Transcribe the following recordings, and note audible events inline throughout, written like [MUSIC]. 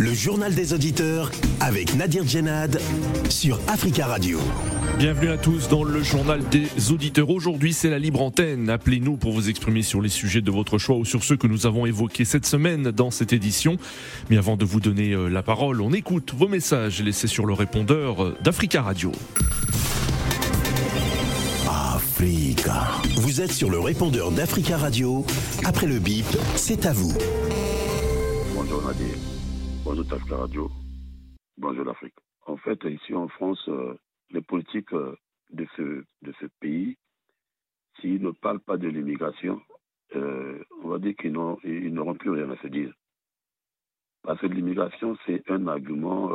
Le journal des auditeurs avec Nadir Djenad sur Africa Radio. Bienvenue à tous dans le journal des auditeurs. Aujourd'hui, c'est la libre antenne. Appelez-nous pour vous exprimer sur les sujets de votre choix ou sur ceux que nous avons évoqués cette semaine dans cette édition. Mais avant de vous donner euh, la parole, on écoute vos messages laissés sur le répondeur euh, d'Africa Radio. Africa. Vous êtes sur le répondeur d'Africa Radio. Après le bip, c'est à vous. Bonjour Nadir. Bonjour Africa Radio. Bonjour l'Afrique. En fait, ici en France, euh, les politiques euh, de ce, de ce pays, s'ils ne parlent pas de l'immigration, euh, on va dire qu'ils n'auront plus rien à se dire. Parce que l'immigration, c'est un argument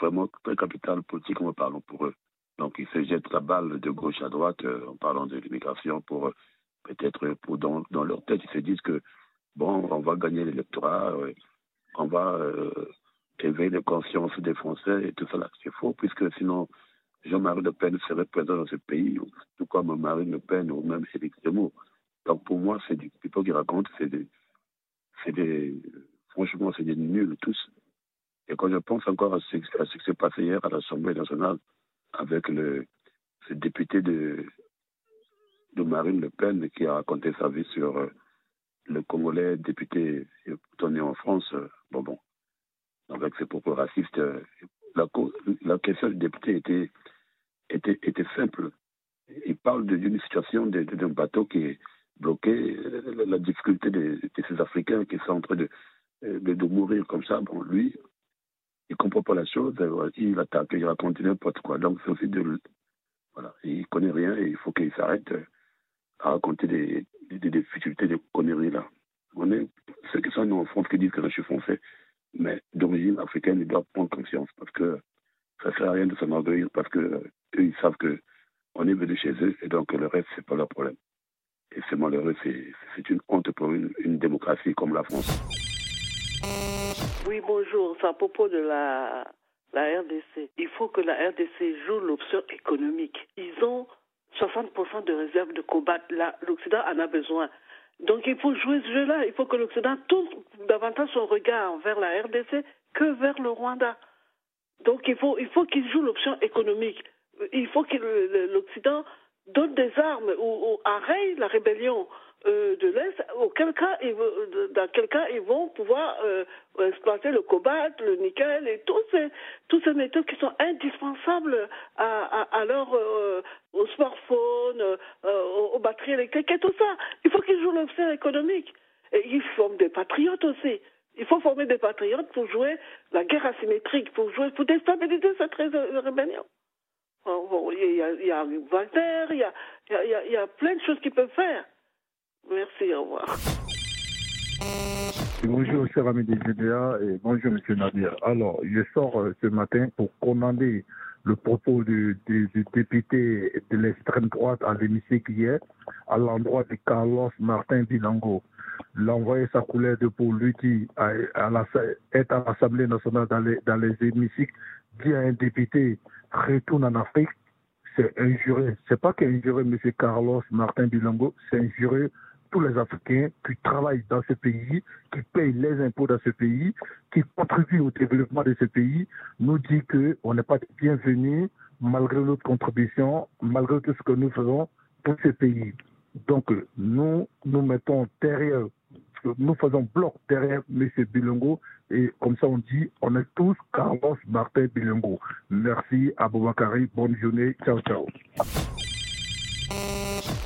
vraiment très capital politique, en parlant pour eux. Donc, ils se jettent la balle de gauche à droite en parlant de l'immigration pour peut-être, pour dans, dans, leur tête, ils se disent que, bon, on va gagner l'électorat, on va éveiller les consciences des Français et tout ça. C'est faux, puisque sinon, Jean-Marie Le Pen serait présent dans ce pays, tout comme Marine Le Pen ou même Félix Zemmour. Donc pour moi, c'est du people qui raconte, c'est des, des, franchement, c'est des nuls tous. Et quand je pense encore à ce, à ce qui s'est passé hier à l'Assemblée nationale avec le, député de, de Marine Le Pen qui a raconté sa vie sur euh, le Congolais député tourné en France, euh, bon bon, avec ses propos racistes, euh, la, question du député était simple. Il parle d'une situation d'un bateau qui est bloqué, la difficulté de, ces Africains qui sont en train de, de, mourir comme ça. Bon, lui, il ne comprend pas la chose, il attaque, il raconte n'importe quoi. Donc, c'est aussi de. Voilà, il ne connaît rien et il faut qu'il s'arrête à raconter des, des, difficultés, des conneries là. Ceux qui sont en France qui disent que je suis français, mais d'origine africaine, ils doivent prendre conscience parce que ça ne sert à rien de s'enorgueillir parce que ils savent que on est venu chez eux et donc le reste, c'est pas leur problème. Et c'est malheureux, c'est une honte pour une, démocratie comme la France. Oui, bonjour. C'est à propos de la, RDC. Il faut que la RDC joue l'option économique. Ils ont 60% de réserves de combattre. L'Occident en a besoin. Donc il faut jouer ce jeu-là. Il faut que l'Occident tourne davantage son regard vers la RDC que vers le Rwanda. Donc il faut, il faut qu'ils jouent l'option économique. Il faut que l'Occident donne des armes ou, arrête la rébellion euh, de l'Est, auquel cas, dans quel cas ils vont pouvoir euh, exploiter le cobalt, le nickel et tous ces, tous ces métaux qui sont indispensables à, à, leur, euh, aux smartphones, aux, batteries électriques et tout ça. Il faut qu'ils jouent l'option économique. Et ils forment des patriotes aussi. Il faut former des patriotes pour jouer la guerre asymétrique, pour jouer, pour déstabiliser cette rébellion. Il y, a, il y a Walter, il y a, y a, y a plein de choses qu'ils peuvent faire. Merci, au revoir. Bonjour, cher ami des GDA, et bonjour, monsieur Nadir. Alors, je sors euh, ce matin pour commander le propos du, député de l'extrême droite à l'hémicycle hier, à l'endroit de Carlos Martin Bilango l'envoyer sa couleur de peau, lui qui est à l'Assemblée nationale dans les, dans les hémicycles, dit à un député retourne en Afrique, c'est injuré. C'est pas qu'injuré M. Carlos Martin Bilongo, c'est injuré tous les Africains qui travaillent dans ce pays, qui payent les impôts dans ce pays, qui contribuent au développement de ce pays, nous dit qu'on n'est pas bienvenus malgré notre contribution, malgré tout ce que nous faisons pour ce pays. Donc, nous nous mettons derrière, nous faisons bloc derrière M. Bilongo et comme ça on dit, on est tous Carlos Martin Bilongo. Merci à Boubacari, bonne journée, ciao ciao.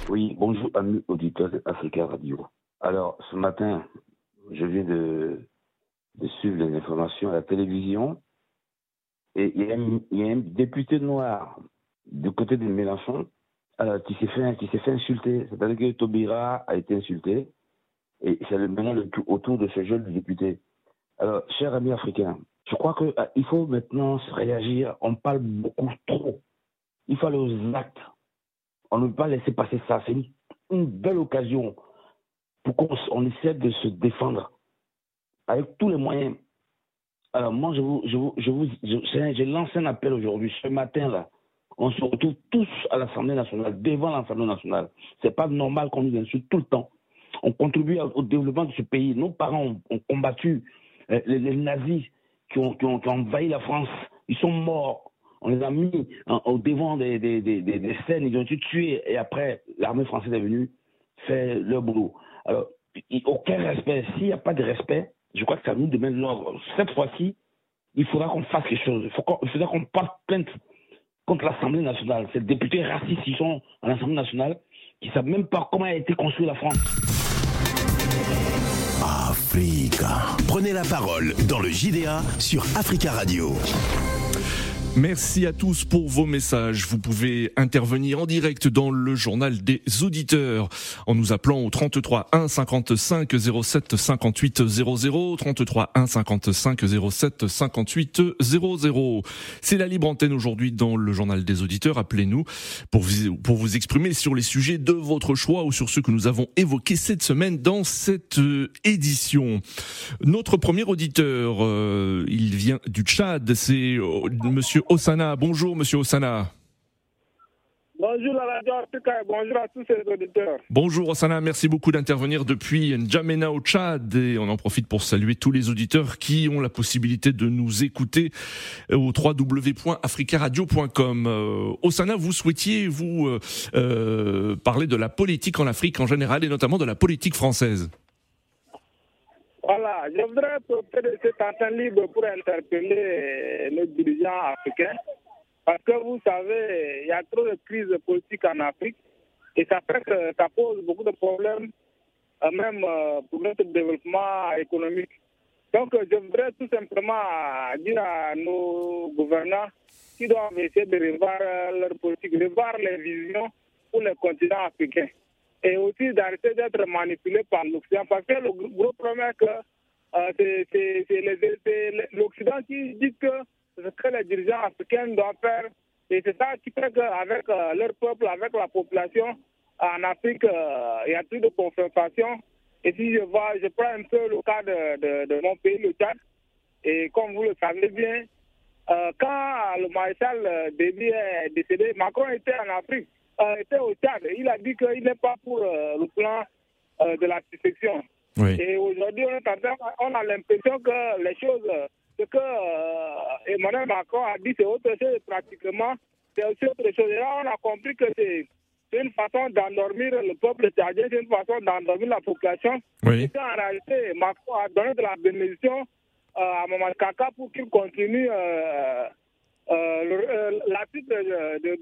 Oui, bonjour amis auditeurs d'Africa Radio. Alors, ce matin, je viens de, suivre les informations à la télévision et il y, a un, député noir du côté de Mélenchon alors, qui s'est fait, qui s'est fait insulter. C'est-à-dire que Tobira a été insulté. Et c'est maintenant le, autour de ce jeune député. Alors, chers amis africains, je crois qu'il euh, faut maintenant réagir. On parle beaucoup trop. Il faut aller aux actes. On ne peut pas laisser passer ça. C'est une, belle occasion pour qu'on essaie de se défendre avec tous les moyens. Alors moi, je vous, je vous, je vous, j'ai lancé un appel aujourd'hui, ce matin-là. On se retrouve tous à l'Assemblée nationale, devant l'Assemblée nationale. C'est pas normal qu'on nous insulte tout le temps. On contribue au développement de ce pays. Nos parents ont, combattu euh, les, nazis qui ont, envahi la France. Ils sont morts. On les a mis au devant des, scènes. Ils ont été tués. Et après, l'armée française est venue faire leur boulot. Alors, aucun respect. S'il n'y a pas de respect, je crois que ça nous demande l'ordre. Cette fois-ci, il faudra qu'on fasse quelque chose. Il, faudra qu'on porte plainte l'Assemblée nationale. Ces députés racistes, ils sont à l'Assemblée nationale, qui ne savent même pas comment a été construite la France. Africa. Prenez la parole dans le JDA sur Africa Radio. Merci à tous pour vos messages. Vous pouvez intervenir en direct dans le journal des auditeurs en nous appelant au 33 1 55 07 58 00 33 1 55 07 58 00. C'est la libre antenne aujourd'hui dans le journal des auditeurs. Appelez-nous pour vous, pour vous exprimer sur les sujets de votre choix ou sur ceux que nous avons évoqués cette semaine dans cette euh, édition. Notre premier auditeur, euh, il vient du Tchad, c'est euh, monsieur Osana. Bonjour, monsieur Osana. Bonjour la radio Africa et bonjour à tous les auditeurs. Bonjour Osana, merci beaucoup d'intervenir depuis N'Djamena au Tchad et on en profite pour saluer tous les auditeurs qui ont la possibilité de nous écouter au www.africaradio.com. Euh, Osana, vous souhaitiez vous euh, euh, parler de la politique en Afrique en général et notamment de la politique française. Voilà, je voudrais profiter de cet antenne libre pour interpeller nos dirigeants africains. Parce que vous savez, il y a trop de crises politiques en Afrique et ça ça pose beaucoup de problèmes, euh, même euh, pour notre développement économique. Donc, je voudrais tout simplement dire à nos gouvernants qu'ils doivent essayer de revoir leur politique, revoir les visions pour le continent africain et aussi d'arrêter d'être manipulé par l'Occident. Parce que le gros problème euh, c'est l'Occident qui dit que ce que les dirigeants africains doivent faire. Et c'est ça qui fait qu'avec euh, leur peuple, avec la population en Afrique, euh, il y a plus de confrontation. Et si je vois, je prends un peu le cas de, de, mon pays, le Tchad, et comme vous le savez bien, quand le maréchal Déby est décédé, Macron était en Afrique était au Tchad. Il a dit qu'il n'est pas pour euh, le plan euh, de la succession. Et aujourd'hui, on, on, a l'impression que les choses, ce que euh, Emmanuel Macron a dit, c'est autre chose pratiquement. C'est aussi autre chose. Et là, on a compris que c'est une façon d'endormir le peuple tchadien, c'est une façon d'endormir la population. Oui. Et en réalité, Macron a donné de la bénédiction à Maman Kaka pour qu'il continue euh, la suite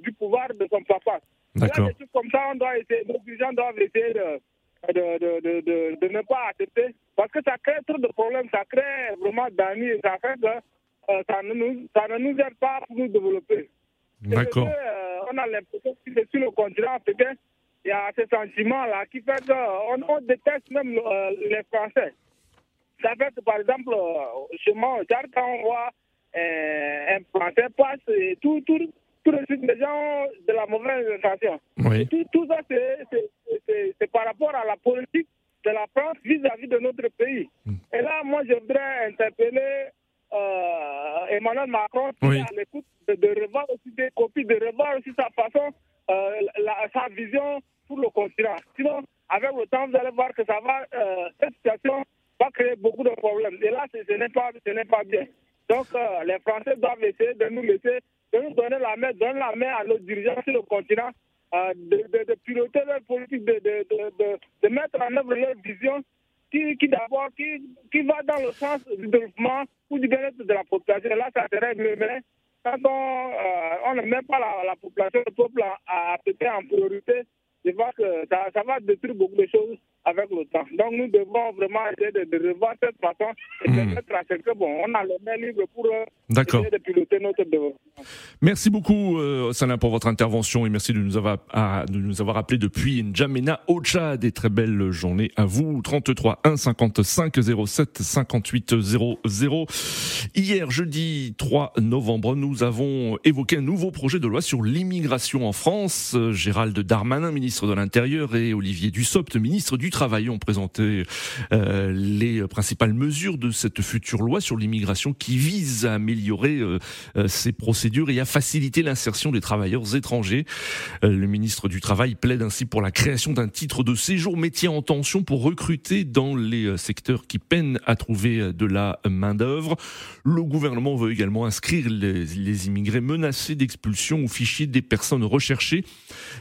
du pouvoir de son papa. D'accord. comme ça, on doit essayer, nos dirigeants doivent essayer de, de, de, de, de, ne pas accepter. Parce que ça crée trop de problèmes, ça crée vraiment et ça fait que euh, ça, ne nous, ça ne nous aide pas pour nous développer. D'accord. Euh, on a l'impression que sur le continent africain, il y a ce sentiment-là qui fait qu'on on déteste même euh, les Français. Ça fait que, par exemple, chez moi, quand on voit un Français passe, et tout, tout, tout de suite, les gens de la mauvaise intention. Tout, tout, ça, c'est par rapport à la politique de la France vis-à-vis de notre pays. Mm. Et là, moi, je voudrais interpeller euh, Emmanuel Macron oui. à l'écoute de, revoir aussi des copies, de revoir aussi sa façon, euh, la, sa vision pour le continent. Sinon, avec le temps, vous allez voir que ça va, euh, cette situation va créer beaucoup de problèmes. Et là, ce n'est pas, pas bien. Donc, les Français doivent essayer de nous laisser de nous donner la main, donner la main à nos dirigeants sur le continent, euh, de, piloter leur politique, de, mettre en œuvre leur vision qui, d'abord qui, va dans le sens du développement ou du bien-être de la population. Là, ça serait mieux, mais quand on, euh, ne met pas la, la population, le peuple à, à, en priorité, je vois que ça, ça va détruire beaucoup de choses avec le temps. Donc nous devons vraiment essayer de, de revoir cette façon et de hmm. mettre à ce que bon, on a le mains libre pour euh, essayer de piloter notre développement. Merci beaucoup, euh, pour votre intervention et merci de nous avoir, de nous avoir appelé depuis N'Djamena au Tchad. Des très belles journées à vous. 33 1 55 07 58 00. Hier, jeudi 3 novembre, nous avons évoqué un nouveau projet de loi sur l'immigration en France. Gérald Darmanin, ministre de l'Intérieur, et Olivier Dussopt, ministre du du Travail ont présenté euh, les principales mesures de cette future loi sur l'immigration qui vise à améliorer euh, euh, ces procédures et à faciliter l'insertion des travailleurs étrangers. le ministre du Travail plaide ainsi pour la création d'un titre de séjour métier en tension pour recruter dans les secteurs qui peinent à trouver de la main-d'œuvre. Le gouvernement veut également inscrire les, les immigrés menacés d'expulsion au fichier des personnes recherchées.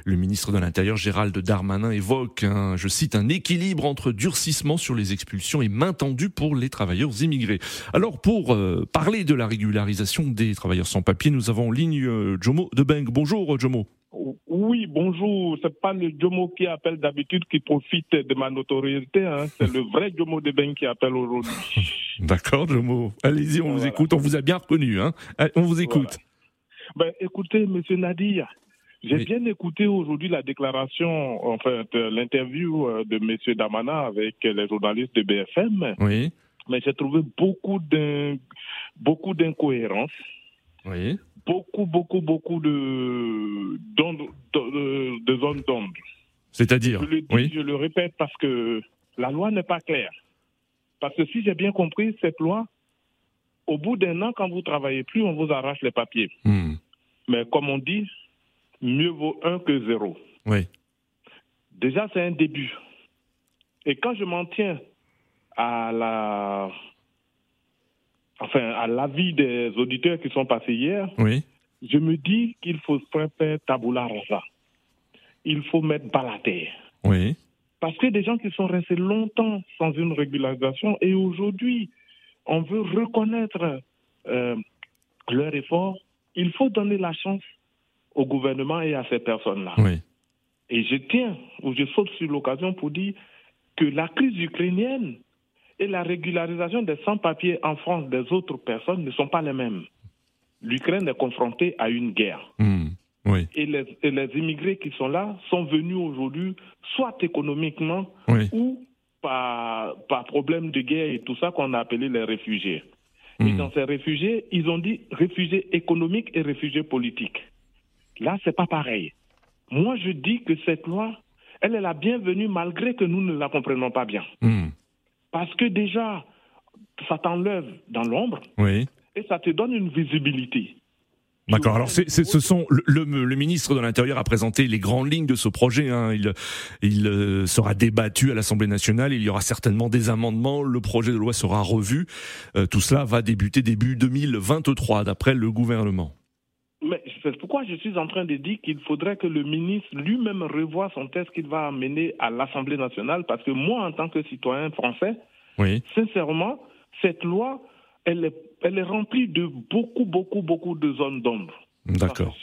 Le ministre de l'Intérieur, Gérald Darmanin, évoque, un, je cite, un équilibre entre durcissement sur les expulsions et main tendue pour les travailleurs immigrés. Alors, pour euh, parler de la régularisation des travailleurs sans papier, nous avons en ligne euh, Jomo Debeng. Bonjour Jomo. Oui, bonjour. C'est pas le Jomo qui appelle d'habitude qui profite de ma notoriété. Hein. C'est le vrai Jomo Debeng qui appelle aujourd'hui. [LAUGHS] D'accord, Jomo. Allez-y, on vous écoute. On vous a bien reconnu. Hein. On vous écoute. Ben, écoutez, Monsieur Nadir, j'ai bien écouté aujourd'hui la déclaration, enfin l'interview euh, de M. Damana avec les journalistes de BFM. Oui. Mais j'ai trouvé beaucoup d'incohérences. Oui. Beaucoup, beaucoup, beaucoup de, zones d'ombre. C'est-à-dire? Je, oui. je le répète parce que la loi n'est pas claire. Parce que si j'ai bien compris, cette loi, au bout d'un an, quand vous travaillez plus, on vous arrache les papiers. Hmm. Mais comme on dit, mieux vaut un que zéro. Oui. Déjà, c'est un début. Et quand je m'en tiens à la, enfin, à l'avis des auditeurs qui sont passés hier, oui. je me dis qu'il faut faire tabula rasa. Il faut mettre bas la terre. Oui. Parce que des gens qui sont restés longtemps sans une régularisation et aujourd'hui, on veut reconnaître euh, leur effort, il faut donner la chance au gouvernement et à ces personnes-là. Oui. Et je tiens, ou je saute sur l'occasion pour dire que la crise ukrainienne et la régularisation des sans-papiers en France des autres personnes ne sont pas les mêmes. L'Ukraine est confrontée à une guerre. Hmm. Oui. Et, les, et, les, immigrés qui sont là sont venus aujourd'hui, soit économiquement oui. ou par, par problème de guerre et tout ça qu'on a appelé les réfugiés. Et Hmm. dans ces réfugiés, ils ont dit réfugiés économiques et réfugiés politiques. Là, c'est pas pareil. Moi, je dis que cette loi, elle est la bienvenue malgré que nous ne la comprenons pas bien. Hmm. Parce que déjà, ça t'enlève dans l'ombre Oui. et ça te donne une visibilité. D'accord. Alors, c'est, c'est, ce sont le, le, le, ministre de l'Intérieur a présenté les grandes lignes de ce projet. Hein. Il, il euh, sera débattu à l'Assemblée nationale. Il y aura certainement des amendements. Le projet de loi sera revu. Euh, tout cela va débuter début 2023, d'après le gouvernement. C'est pourquoi je suis en train de dire qu'il faudrait que le ministre lui-même revoie son texte qu'il va amener à l'Assemblée nationale, parce que moi, en tant que citoyen français, oui. sincèrement, cette loi, elle est, elle est remplie de beaucoup, beaucoup, beaucoup de zones d'ombre. D'accord.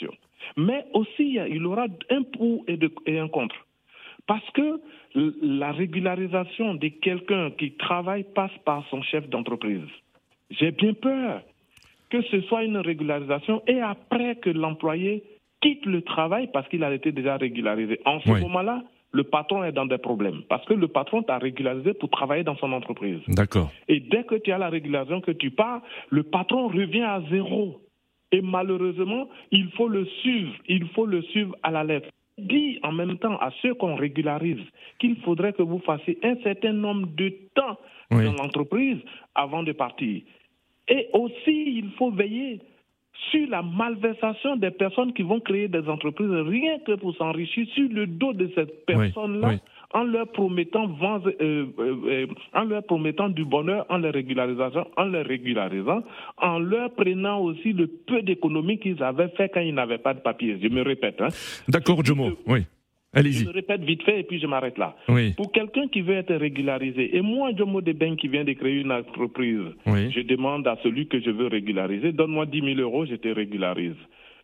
Mais aussi, il y aura un pour et, de, et un contre. Parce que la régularisation de quelqu'un qui travaille passe par son chef d'entreprise. J'ai bien peur que ce soit une régularisation et après que l'employé quitte le travail parce qu'il a été déjà régularisé. En ce oui. moment-là, le patron est dans des problèmes parce que le patron t'a régularisé pour travailler dans son entreprise. D'accord. Et dès que tu as la régularisation, que tu pars, le patron revient à zéro. Et malheureusement, il faut le suivre, il faut le suivre à la lettre. Dit en même temps à ceux qu'on régularise qu'il faudrait que vous fassiez un certain nombre de temps oui. dans l'entreprise avant de partir. Et aussi, il faut veiller sur la malversation des personnes qui vont créer des entreprises rien que pour s'enrichir sur le dos de ces personnes-là oui, oui. en leur promettant euh, euh, en leur promettant du bonheur en les régularisant, en les régularisant, en leur prenant aussi le peu d'économie qu'ils avaient fait quand ils n'avaient pas de papier. Je me répète. Hein. D'accord, Jomo. Oui. Je me répète vite fait et puis je m'arrête là. Oui. Pour quelqu'un qui veut être régularisé, et moi, Jomo Deben qui vient de créer une entreprise, oui. je demande à celui que je veux régulariser, donne-moi 10 000 euros, je te régularise.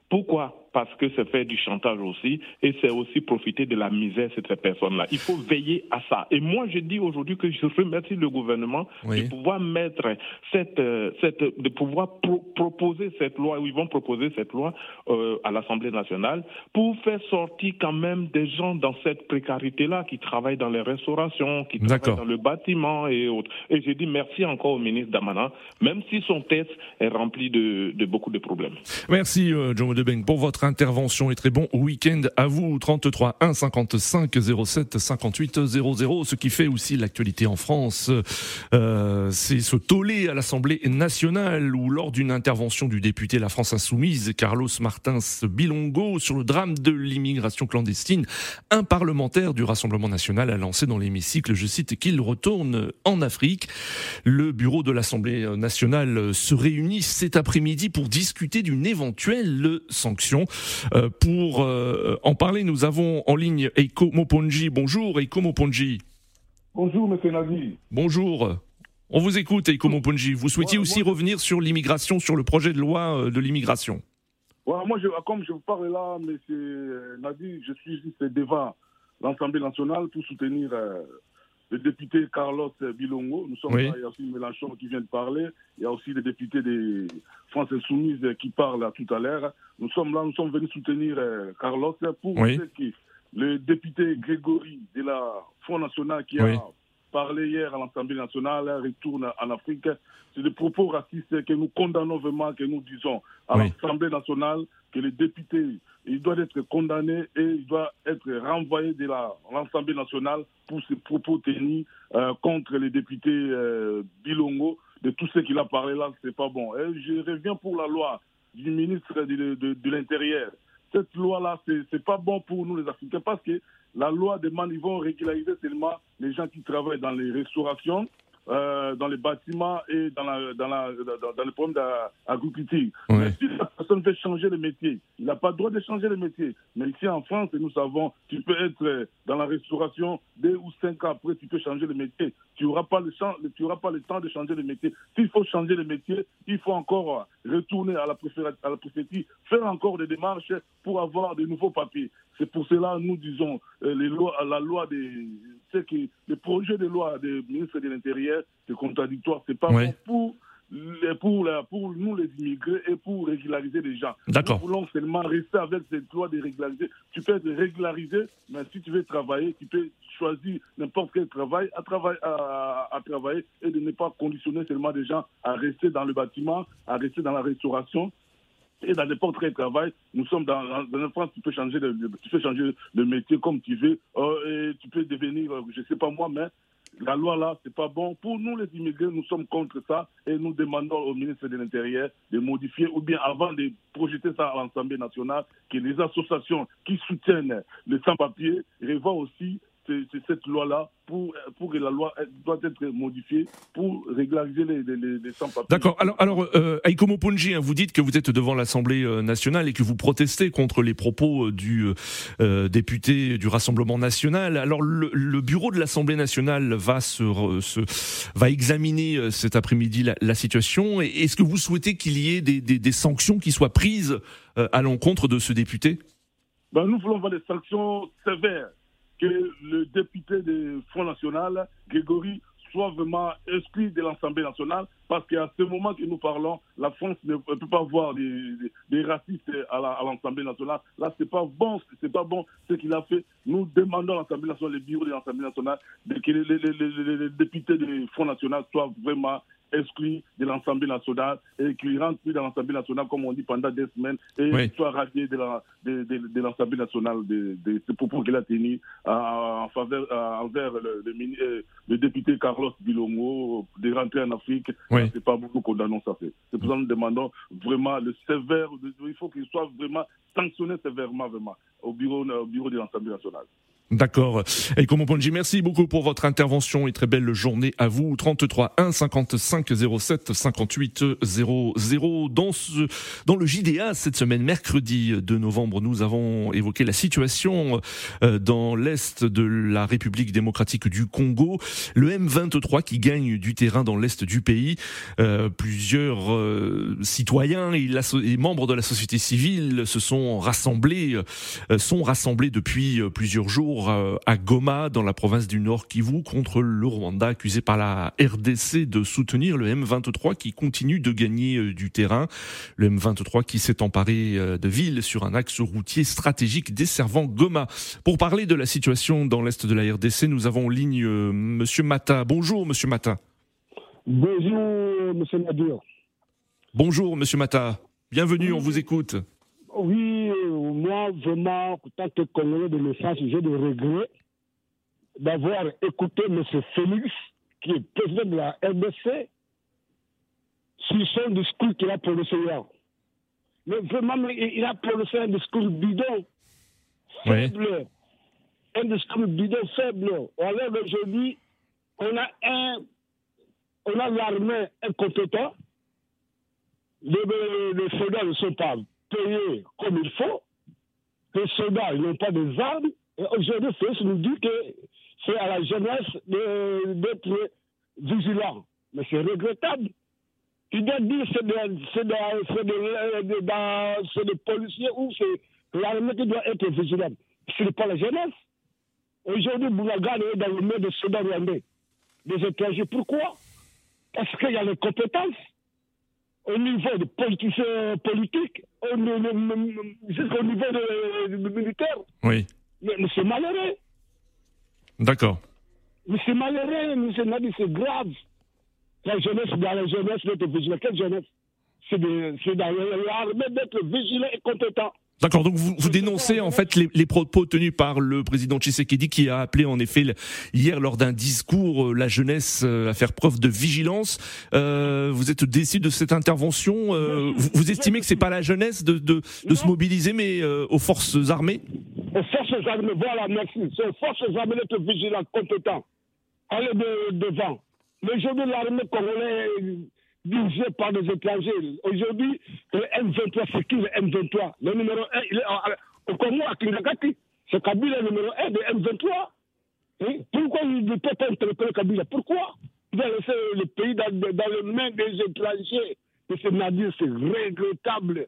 Pourquoi? Parce que c'est faire du chantage aussi et c'est aussi profiter de la misère de ces personnes-là. Il faut veiller à ça. Et moi, je dis aujourd'hui que je remercie le gouvernement oui. de pouvoir mettre cette, euh, cette de pouvoir pro proposer cette loi, ou ils vont proposer cette loi euh, à l'Assemblée nationale pour faire sortir quand même des gens dans cette précarité-là qui travaillent dans les restaurations, qui travaillent dans le bâtiment et autres. Et je dis merci encore au ministre Damana, même si son texte est rempli de, de beaucoup de problèmes. Merci, euh, John Debeng, pour votre intervention et très bon week-end à vous. 33 1 55 07 58 00. Ce qui fait aussi l'actualité en France, euh, c'est ce tollé à l'Assemblée nationale où lors d'une intervention du député La France Insoumise, Carlos Martins Bilongo, sur le drame de l'immigration clandestine, un parlementaire du Rassemblement national a lancé dans l'hémicycle, je cite, qu'il retourne en Afrique. Le bureau de l'Assemblée nationale se réunit cet après-midi pour discuter d'une éventuelle sanction. Euh, pour euh, en parler, nous avons en ligne Eiko Moponji. Bonjour Eiko Moponji. Bonjour Monsieur Nazi. Bonjour. On vous écoute Eiko Moponji. Vous souhaitiez aussi revenir sur l'immigration, sur le projet de loi euh, de l'immigration. moi, je, comme je vous parle là, Monsieur Nazi, je suis juste devant l'Assemblée nationale pour soutenir le député Carlos Bilongo. Nous sommes là, il y a aussi Mélenchon qui vient de parler. Il y a aussi les députés des France Insoumise qui parlent tout à l'heure. Nous sommes là, nous sommes venus soutenir euh, Carlos pour que le député Grégory de la Front National qui a parlé hier à l'Assemblée nationale retourne en Afrique. C'est des propos racistes que nous condamnons vraiment, que nous disons à l'Assemblée nationale que les députés, il doit être condamné et il doit être renvoyé de l'Assemblée nationale pour ses propos tenus euh, contre les députés euh, Bilongo, de tout ce qu'il a parlé là, c'est pas bon. Je reviens pour la loi du ministre de, de, l'Intérieur. Cette loi-là, c'est pas bon pour nous les Africains parce que la loi demande, ils vont régulariser seulement les gens qui travaillent dans les restaurations, euh, dans les bâtiments et dans, la, dans, la, dans, dans le problème d'agriculture. Mais si la personne veut changer de métier, il n'a pas le droit de changer de métier. Mais ici en France, nous savons, tu peux être dans la restauration, deux ou cinq ans après, tu peux changer de métier. Tu n'auras pas, le tu auras pas le temps de changer de métier. S'il faut changer de métier, il faut encore retourner à la, à la préfecture, faire encore des démarches pour avoir de nouveaux papiers. C'est pour cela nous disons euh, les lois, la loi des, que le projet de loi du ministre de l'Intérieur, c'est contradictoire. C'est pas pour pour, pour nous les immigrés et pour régulariser les gens. Nous voulons seulement rester avec cette loi de régulariser. Tu peux être régularisé, mais si tu veux travailler, tu peux choisir n'importe quel travail à, travailler à, à, travailler et de ne pas conditionner seulement des gens à rester dans le bâtiment, à rester dans la restauration et dans n'importe quel travail, nous sommes dans, dans France, tu peux changer de, tu peux changer de métier comme tu veux, euh, et tu peux devenir, je sais pas moi, mais la loi là, c'est pas bon. Pour nous, les immigrés, nous sommes contre ça et nous demandons au ministre de l'Intérieur de modifier ou bien avant de projeter ça à l'Assemblée nationale, que les associations qui soutiennent les sans-papiers revoient aussi cette loi-là pour, pour que la loi doit être modifiée pour régulariser les, les, sans-papiers. D'accord. Alors, alors euh, Aikomo Ponji, hein, vous dites que vous êtes devant l'Assemblée euh, nationale et que vous protestez contre les propos euh, du euh, député du Rassemblement national. Alors, le, le bureau de l'Assemblée nationale va, se, se, va examiner cet après-midi la, la, situation. Est-ce que vous souhaitez qu'il y ait des, des, des, sanctions qui soient prises à l'encontre de ce député? Ben, Nous voulons voir des sanctions sévères que le député du Front National, Grégory, soit vraiment exclu de l'Assemblée nationale, parce qu'à ce moment que nous parlons, la France ne peut pas voir des, racistes à l'Assemblée nationale. Là, c'est pas bon, c'est pas bon ce qu'il a fait. Nous demandons à l'Assemblée nationale, les bureaux de l'Assemblée nationale, que les, les, députés du Front national soient vraiment exclu de l'Assemblée nationale et qu'il rentre plus dans l'Assemblée nationale, comme on dit, pendant des semaines et soit radié de l'Assemblée nationale de, de, ce propos qu'il a tenu en faveur, envers le, euh, le, député Carlos Bilongo de rentrer en Afrique. C'est pas beaucoup qu'on condamnons ça. C'est pour ça que nous demandons vraiment le sévère, il faut qu'il soit vraiment sanctionné sévèrement vraiment au bureau, au bureau de l'Assemblée nationale. D'accord. Et merci beaucoup pour votre intervention et très belle journée à vous. 33 1 55 07 58 00. Dans ce, dans le JDA cette semaine, mercredi 2 novembre, nous avons évoqué la situation euh, dans l'est de la République démocratique du Congo. Le M23 qui gagne du terrain dans l'est du pays. Euh, plusieurs euh, citoyens et, membres de la société civile se sont rassemblés, sont rassemblés depuis plusieurs jours euh, à Goma, dans la province du Nord Kivu, contre le Rwanda, accusé par la RDC de soutenir le M23 qui continue de gagner euh, du terrain. Le M23 qui s'est emparé euh, de villes sur un axe routier stratégique desservant Goma. Pour parler de la situation dans l'est de la RDC, nous avons en ligne Monsieur Mata. Bonjour, Monsieur Mata. Bonjour, Monsieur Nadir. Bonjour, Monsieur Mata. Bienvenue, on vous écoute. Oui, vraiment, en tant que Congolais de naissance, j'ai de regrets d'avoir écouté M. Félix, qui est président de la RDC, sur son discours qu'il a prononcé hier. Mais vraiment, il a prononcé un discours bidon, faible. Un discours bidon faible. Alors aujourd'hui, on a un, on a l'armée incompétent. Les, les, soldats ne sont pas payés comme il faut. Les soldats n'ont pas des armes. Et aujourd'hui, Félix nous dit que c'est à la jeunesse d'être vigilant. Mais c'est regrettable. Il doit dire que c'est des, policiers ou c'est l'armée qui doit être vigilante. Ce n'est pas la jeunesse. Aujourd'hui, Bounagan est dans le monde des soldats rwandais, des étrangers. Pourquoi? Parce qu'il y a les compétences au niveau des politiciens politiques, jusqu'au niveau des militaires. Oui. Mais, mais c'est malheureux. D'accord. Mais c'est malheureux, M. Nadi, c'est grave. La jeunesse, dans la jeunesse, d'être vigilant. Quelle jeunesse C'est dans l'armée d'être vigilant et compétent. D'accord, donc vous, vous dénoncez en fait les, les, propos tenus par le président Tshisekedi qui a appelé en effet hier lors d'un discours euh, la jeunesse euh, à faire preuve de vigilance. Euh, vous êtes déçu de cette intervention euh, vous, vous, estimez que c'est pas la jeunesse de, de, de se mobiliser mais euh, aux forces armées? Aux forces armées, voilà, merci. C'est aux forces armées d'être vigilants, compétents. Allez de, devant. Mais aujourd'hui, l'armée congolaise dirigée par des étrangers. Aujourd'hui, le M23, c'est qui le M23 Le numéro 1, il est au Congo, à Kinagati. C'est Kabila le numéro 1 de M23. Et pourquoi il ne peut pas interpeller Kabila? Pourquoi? Il a laissé le pays dans, dans les mains des étrangers. Et Nadir, c'est regrettable.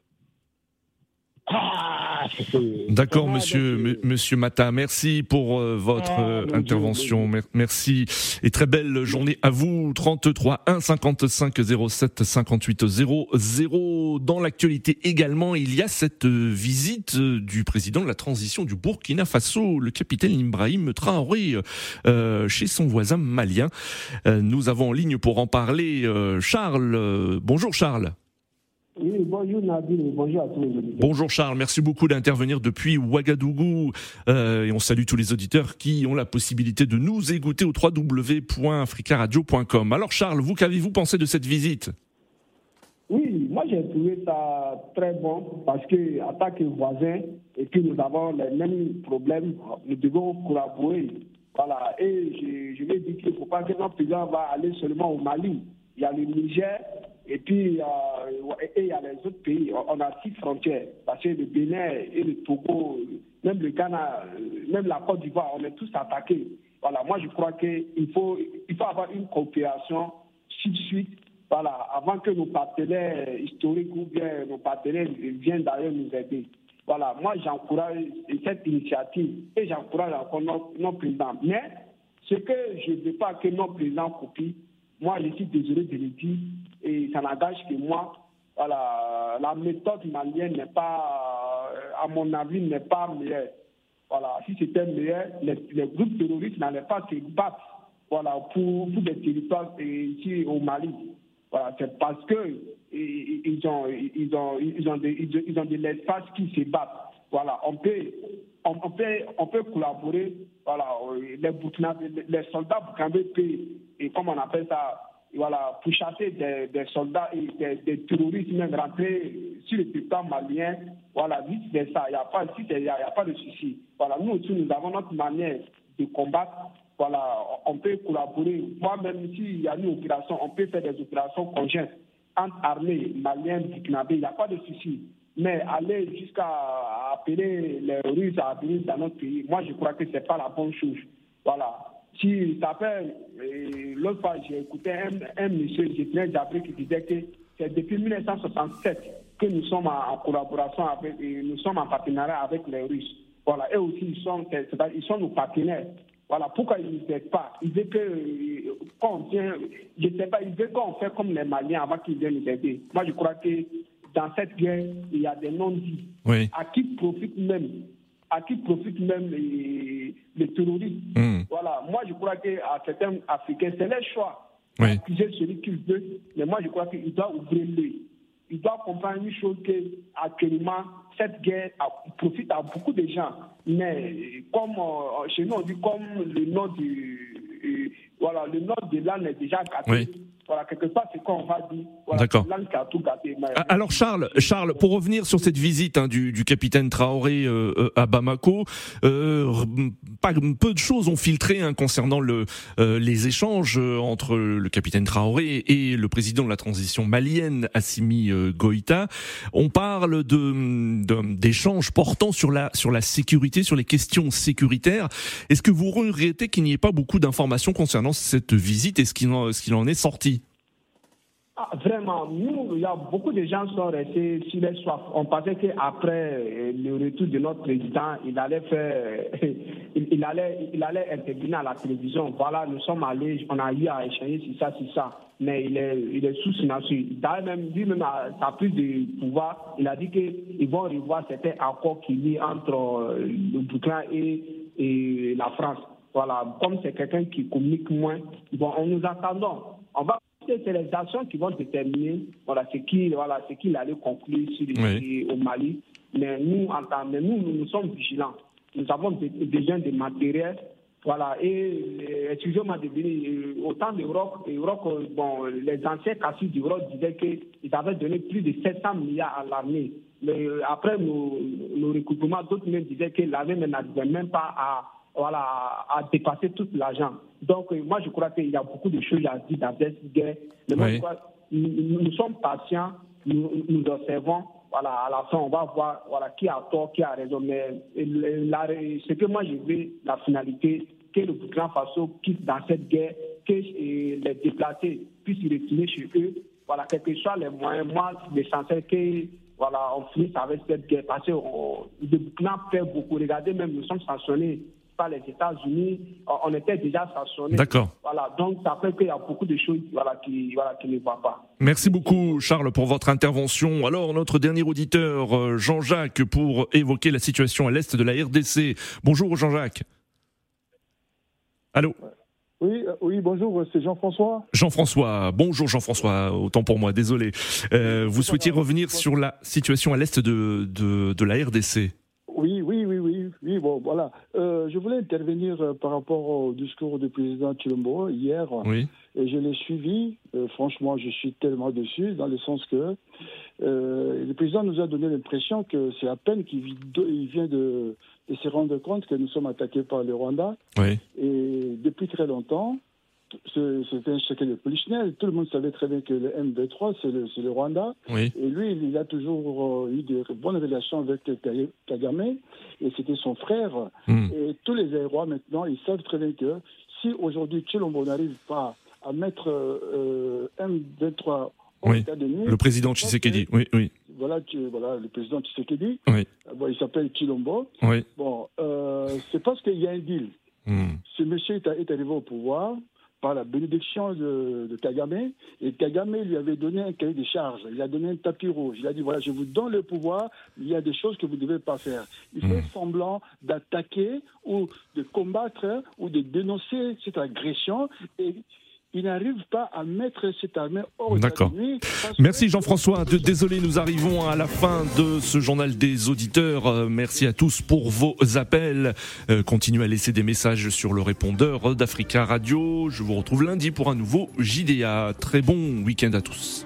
Ah, D'accord, monsieur, monsieur Mata. Merci pour euh, votre Ah, euh, intervention. Mer- Merci et très belle journée à vous. 33 1 55 07 58 00. Dans l'actualité également, il y a cette euh, visite du président de la transition du Burkina Faso, le capitaine Ibrahim Traoré, euh, chez son voisin malien. Nous avons en ligne pour en parler Charles. Bonjour Charles. Oui, bonjour Nabil, bonjour à tous les auditeurs. Bonjour Charles, merci beaucoup d'intervenir depuis Ouagadougou Euh, et on salue tous les auditeurs qui ont la possibilité de nous écouter au www.africaradio.com. Alors Charles, vous qu'avez-vous pensé de cette visite? Oui, moi j'ai trouvé ça très bon parce que en tant que voisins et que nous avons les mêmes problèmes, nous devons collaborer. Voilà, et je, je vais dire qu'il ne faut pas que notre président va aller seulement au Mali. Il y a le Niger et puis il y a les autres pays. On a six frontières parce que le Bénin et le Togo, même le Ghana, euh, même la Côte d'Ivoire, on est tous attaqués. Voilà, moi je crois qu'il faut, il faut avoir une coopération suite voilà, avant que nos partenaires historiques ou bien nos partenaires viennent d'ailleurs nous aider. Voilà, moi j'encourage cette initiative et j'encourage encore nos, nos présidents. Mais ce que je ne veux pas que nos présidents copient, moi je suis désolé de le dire et ça n'engage que moi. Voilà, la méthode malienne n'est pas, euh, à mon avis, n'est pas meilleure. Voilà, si c'était meilleur, les, groupes terroristes n'allaient pas se battre voilà, pour, pour des territoires ici au Mali. Voilà, c'est parce que ils ont, ils ont, ils ont, des, ils ont- de l'espace qui se battent. Voilà, on peut, on, peut, on peut collaborer. Voilà, euh, les les soldats burkinabés et comme on appelle ça, voilà, pour chasser des, soldats et des, terroristes même rentrer sur le territoire malien. Voilà, vice versa, il n'y a pas, c'est- a, a pas de souci. Voilà, nous aussi, nous avons notre manière de combattre. Voilà, on peut collaborer. Moi-même, s'il y a une opération, on peut faire des opérations conjointes entre armées maliennes, burkinabé, il n'y a pas de souci. Mais aller jusqu'à appeler les Russes à venir dans notre pays, moi je crois que ce n'est pas la bonne chose. Voilà. Si ça fait, l'autre fois j'ai écouté un, un monsieur, Gétien Jabré, qui disait que c'est depuis 1967 que nous sommes en, collaboration avec, et nous sommes en partenariat avec les Russes. Voilà. Eux aussi, ils sont, ils sont nos partenaires. Voilà, pourquoi ils ne nous aident pas? Ils veulent que, euh, quand on vient, je sais pas, ils veulent qu'on fait comme les Maliens avant qu'ils viennent nous aider. Moi, je crois que dans cette guerre, il y a des non-dits. Oui. À qui profitent même, à qui profitent même les, les terroristes Hmm. Voilà, moi, je crois qu'à certains Africains, c'est leur choix. Oui. Accuser celui qu'ils veulent, mais moi, je crois qu'ils doivent ouvrir l'œil. il doit comprendre une chose que actuellement cette guerre profite à beaucoup de gens. Mais comme chez nous on dit comme le nom du voilà le nom de l'âne est déjà gâté. Voilà, quelque part, c'est quoi on va dire. Voilà, D'accord. Alors Charles, Charles, pour revenir sur cette visite hein, du, du, capitaine Traoré euh, euh à Bamako, euh, pas, peu de choses ont filtré hein, concernant le, euh, les échanges euh, entre le capitaine Traoré et le président de la transition malienne, Assimi Goïta. On parle de d'échanges portant sur la sur la sécurité, sur les questions sécuritaires. Est-ce que vous regrettez qu'il n'y ait pas beaucoup d'informations concernant cette visite et ce qu'il en, ce qu'il en est sorti? Ah, vraiment, nous, il y a beaucoup de gens sont restés sur les soifs. On pensait qu'après euh, le retour de notre président, il allait faire, [LAUGHS] il, allait, il allait intervenir à la télévision. Voilà, nous sommes allés, on a eu à échanger sur ça, sur ça. Mais il est, il est sous signature. D'ailleurs, même, lui-même, sa prise de pouvoir, il a dit qu'ils vont revoir certains accords qu'il y a entre euh, le Burkina et, et la France. Voilà, comme c'est quelqu'un qui communique moins, bon, on nous attendons. On va c'est les actions qui vont déterminer voilà, ce qu'il voilà, ce allait conclure sur les, au Mali. Mais nous, en tant, mais nous, nous, sommes vigilants. Nous avons besoin de matériel. Voilà, et excusez-moi de venir, euh, au temps d'Europe, euh, bon, les anciens cassés d'Europe disaient qu'ils avaient donné plus de 700 milliards à l'armée. Mais euh, après nos, nos recoupements, d'autres même disaient que l'armée n'arrivait même pas à voilà, à dépasser tout l'argent. Donc, euh, moi, je crois qu'il y a beaucoup de choses à dire dans cette guerre. Mais nous, sommes patients, nous, nous, observons. Voilà, à la fin, on va voir voilà, qui a tort, qui a raison. Mais ce que moi, je veux, la finalité, que le Burkina Faso quitte dans cette guerre, que euh, les déplacés puissent retourner chez eux. Voilà, quels que soient les moyens, moi, l'essentiel que voilà, on finisse avec cette guerre. Parce que le Burkina fait beaucoup. Regardez, même nous sommes sanctionnés par les États-Unis, on était déjà sanctionnés. D'accord. Voilà, donc ça fait qu'il y a beaucoup de choses voilà, qui, voilà, qui ne vont pas. Merci beaucoup Charles pour votre intervention. Alors notre dernier auditeur, euh, Jean-Jacques, pour évoquer la situation à l'est de la RDC. Bonjour Jean-Jacques. Allô? Oui, euh, oui, bonjour, c'est Jean-François. Jean-François, bonjour Jean-François, autant pour moi, désolé. Euh, vous souhaitiez revenir sur la situation à l'est de, de, de la RDC oui, oui, oui, oui, oui, bon, voilà. Euh, je voulais intervenir euh, par rapport au discours du président Chilombo hier. Oui. Et je l'ai suivi. Euh, franchement, je suis tellement dessus, dans le sens que le président nous a donné l'impression que c'est à peine qu'il vient de, de, se rendre compte que nous sommes attaqués par le Rwanda. Oui. Et depuis très longtemps, c'était un chacun de Polichinelle. Tout le monde savait très bien que le M23, c'est le, le, Rwanda. Et lui, il a toujours euh, eu de bonnes relations avec Kagame. Et c'était son frère. Hmm. Et tous les Aérois, maintenant, ils savent très bien que si aujourd'hui Chilombo n'arrive pas à mettre euh, M23 au oui. Le président Tshisekedi, oui, oui. Voilà, voilà, le président Tshisekedi. Oui. Bon, il s'appelle Chilombo. Oui. Bon, euh, c'est parce qu'il y a un deal. Hmm. Ce monsieur est arrivé au pouvoir par la bénédiction de, de, Kagame. Et Kagame lui avait donné un cahier de charges. Il a donné un tapis rouge. Il a dit voilà, je vous donne le pouvoir, il y a des choses que vous ne devez pas faire. Il fait hmm. semblant d'attaquer ou de combattre ou de dénoncer cette agression. Et il n'arrive pas à mettre cette armée hors D'accord. Merci Jean-François. Désolé, nous arrivons à la fin de ce journal des auditeurs. Euh, merci à tous pour vos appels. Euh, continuez à laisser des messages sur le répondeur d'Africa Radio. Je vous retrouve lundi pour un nouveau JDA. Très bon week-end à tous.